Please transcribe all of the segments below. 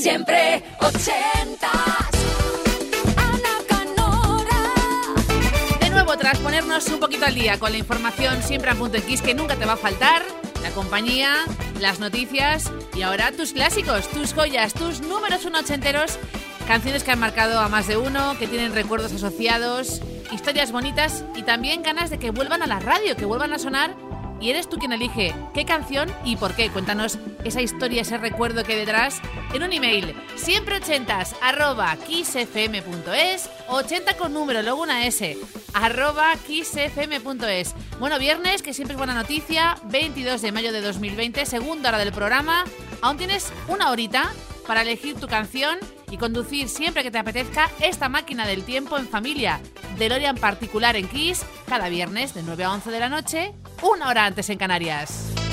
Siempre ochentas. Ana Canora. De nuevo, tras ponernos un poquito al día con la información siempre a punto X que nunca te va a faltar, la compañía, las noticias y ahora tus clásicos, tus joyas, tus números uno ochenteros, canciones que han marcado a más de uno, que tienen recuerdos asociados, historias bonitas y también ganas de que vuelvan a la radio, que vuelvan a sonar y eres tú quien elige qué canción y por qué. Cuéntanos esa historia, ese recuerdo que hay detrás en un email siempre ochentas arroba kissfm.es 80 con número, luego una S arroba kissfm.es Bueno, viernes, que siempre es buena noticia, 22 de mayo de 2020, segunda hora del programa. Aún tienes una horita para elegir tu canción y conducir siempre que te apetezca esta máquina del tiempo en familia. DeLorean particular en Kiss, cada viernes de 9 a 11 de la noche, una hora antes en Canarias.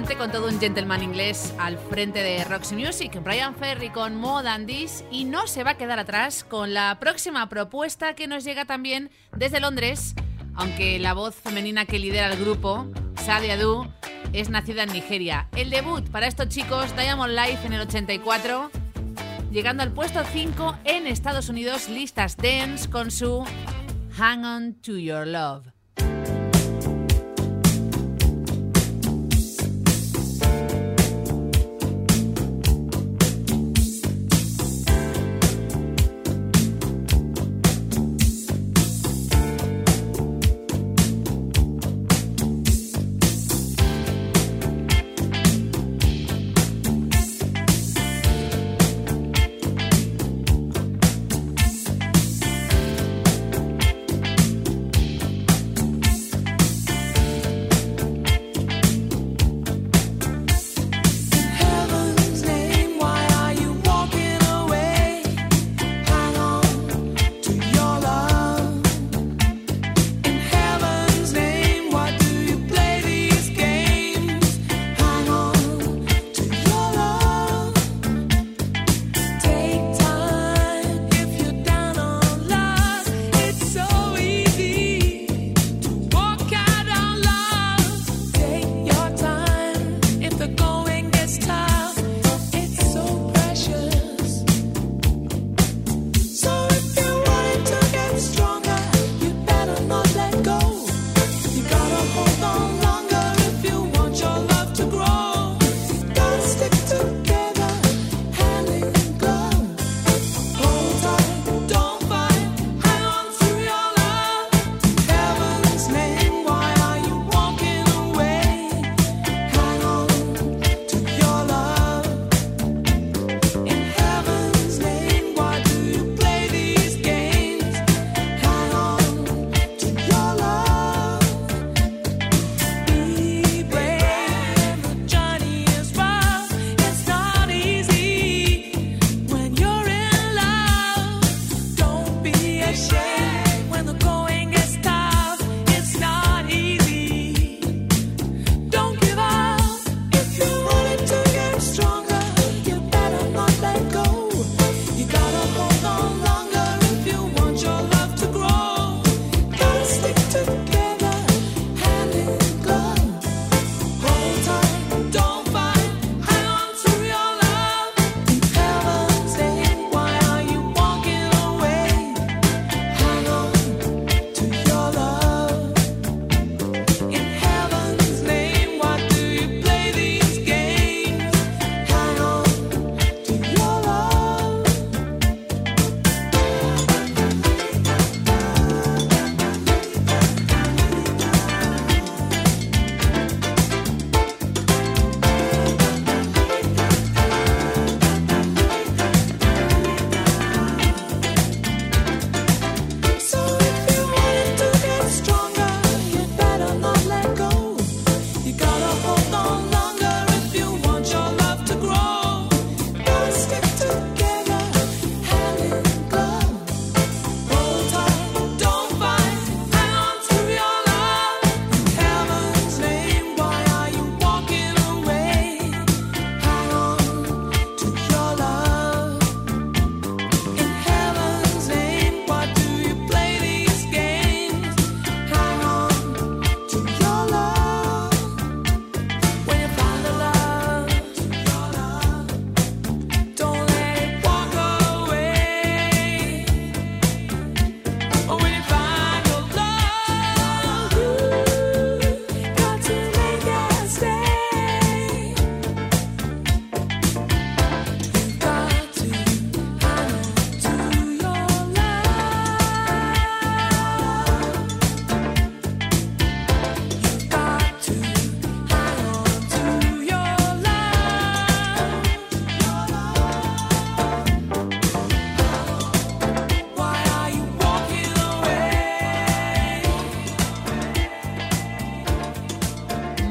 Con todo un gentleman inglés al frente de Roxy Music, Brian Ferry con More Than This y no se va a quedar atrás con la próxima propuesta que nos llega también desde Londres, aunque la voz femenina que lidera el grupo, Sadia Du, es nacida en Nigeria. El debut para estos chicos, Diamond Life en el 84, llegando al puesto 5 en Estados Unidos, listas dance con su Hang On To Your Love.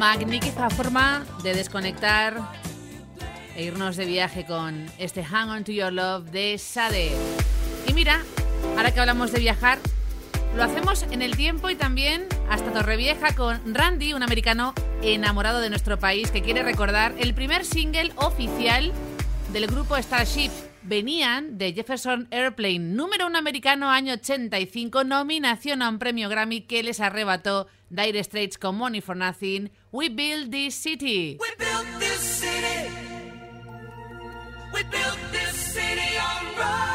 magnífica forma de desconectar e irnos de viaje con este Hang On To Your Love de Sade. Y mira, ahora que hablamos de viajar, lo hacemos en el tiempo y también hasta Torrevieja con Randy, un americano enamorado de nuestro país que quiere recordar el primer single oficial del grupo Starship. Venían de Jefferson Airplane, número uno americano año 85, nominación a un premio Grammy que les arrebató Dire Straits con Money for Nothing, We build this city. We built this city. We built this city on rock.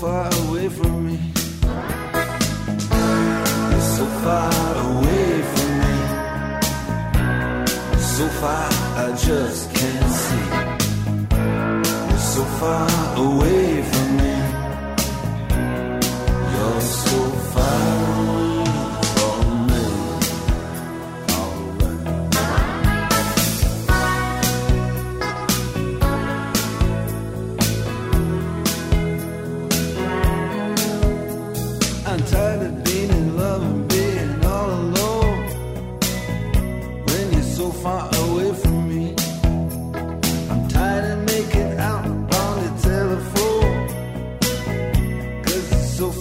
far away from me. So far away from me. So far, I just can't see. So far away from me.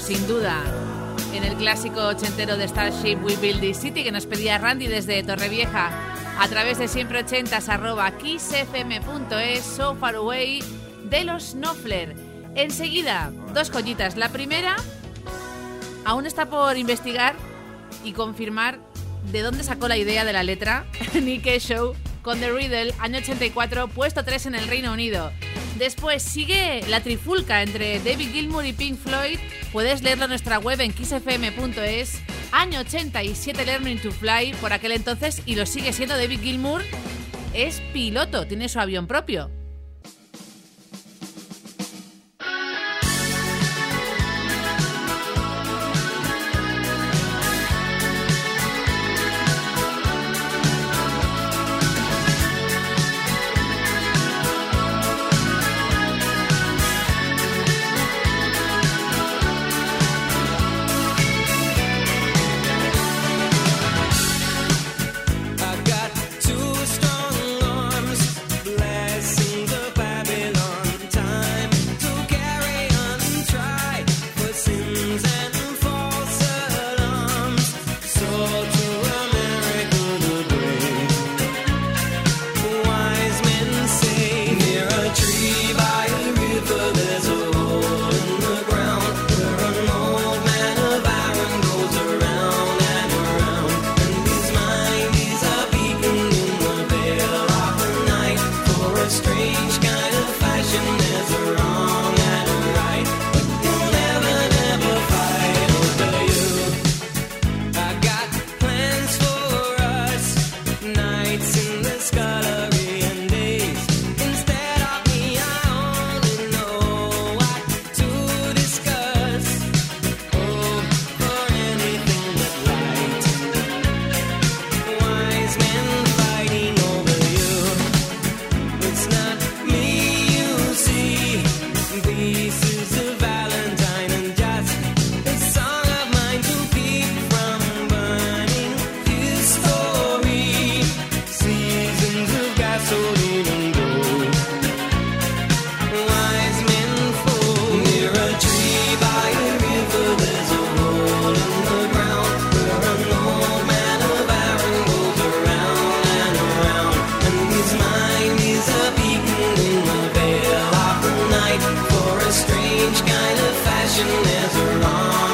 sin duda, en el clásico ochentero de Starship We Build This City que nos pedía Randy desde Torrevieja a través de siempre ochentas arroba kissfm.es So Far Away de los Knopfler. Enseguida, dos joyitas. La primera aún está por investigar y confirmar de dónde sacó la idea de la letra Nick Show con The Riddle, año 84, puesto 3 en el Reino Unido. Después sigue la trifulca entre David Gilmour y Pink Floyd. Puedes leerlo en nuestra web en kissfm.es. Año 87 Learning to Fly, por aquel entonces, y lo sigue siendo David Gilmour. Es piloto, tiene su avión propio. question is wrong.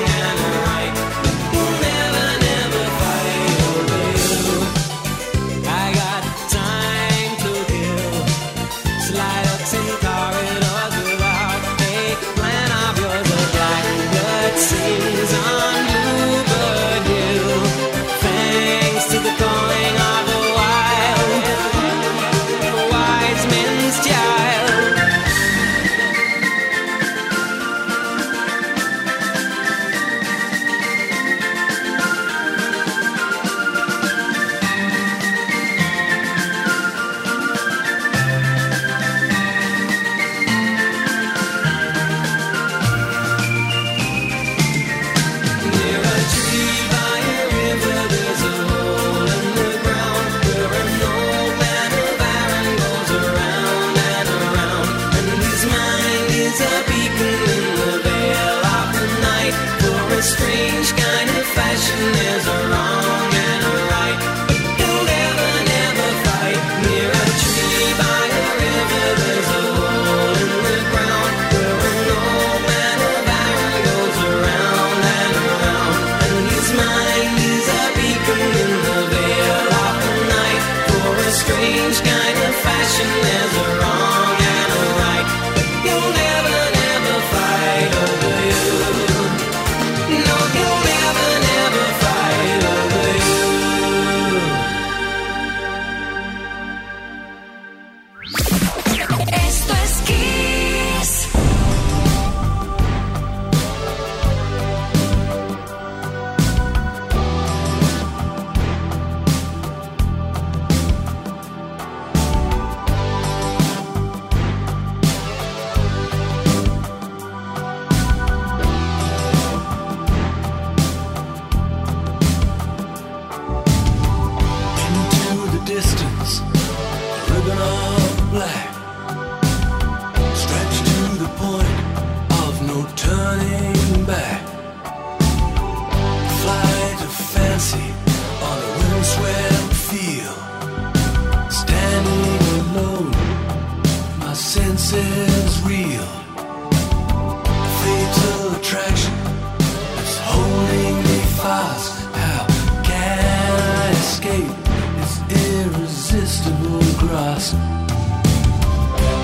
Grasp?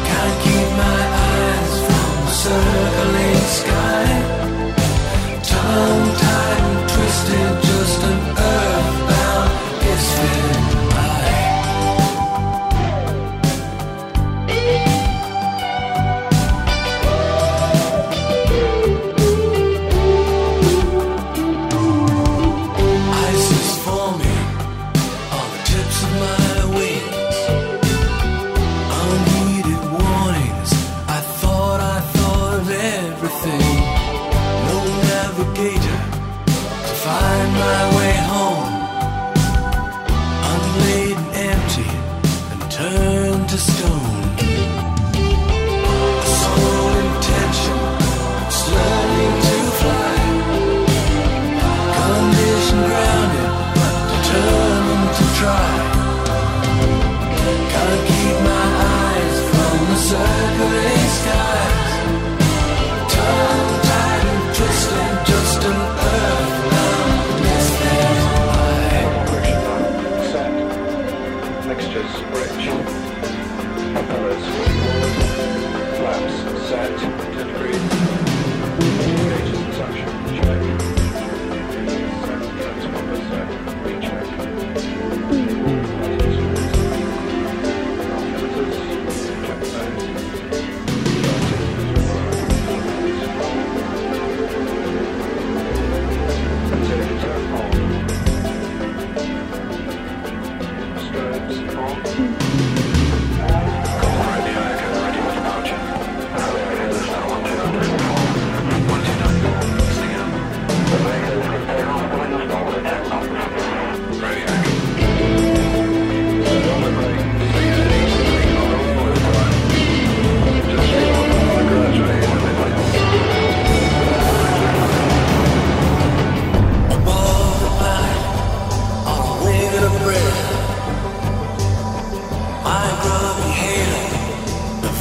Can't keep my eyes from circling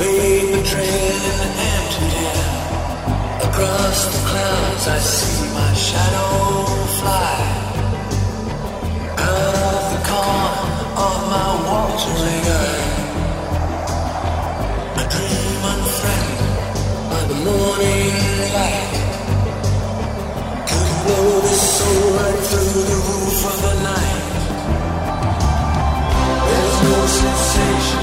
Paper trail in the. Across the clouds I see my shadow fly. Out of the corner of my watering eye. a dream unfriended by the morning light. Could blow this soul right through the roof of the night. There's no sensation.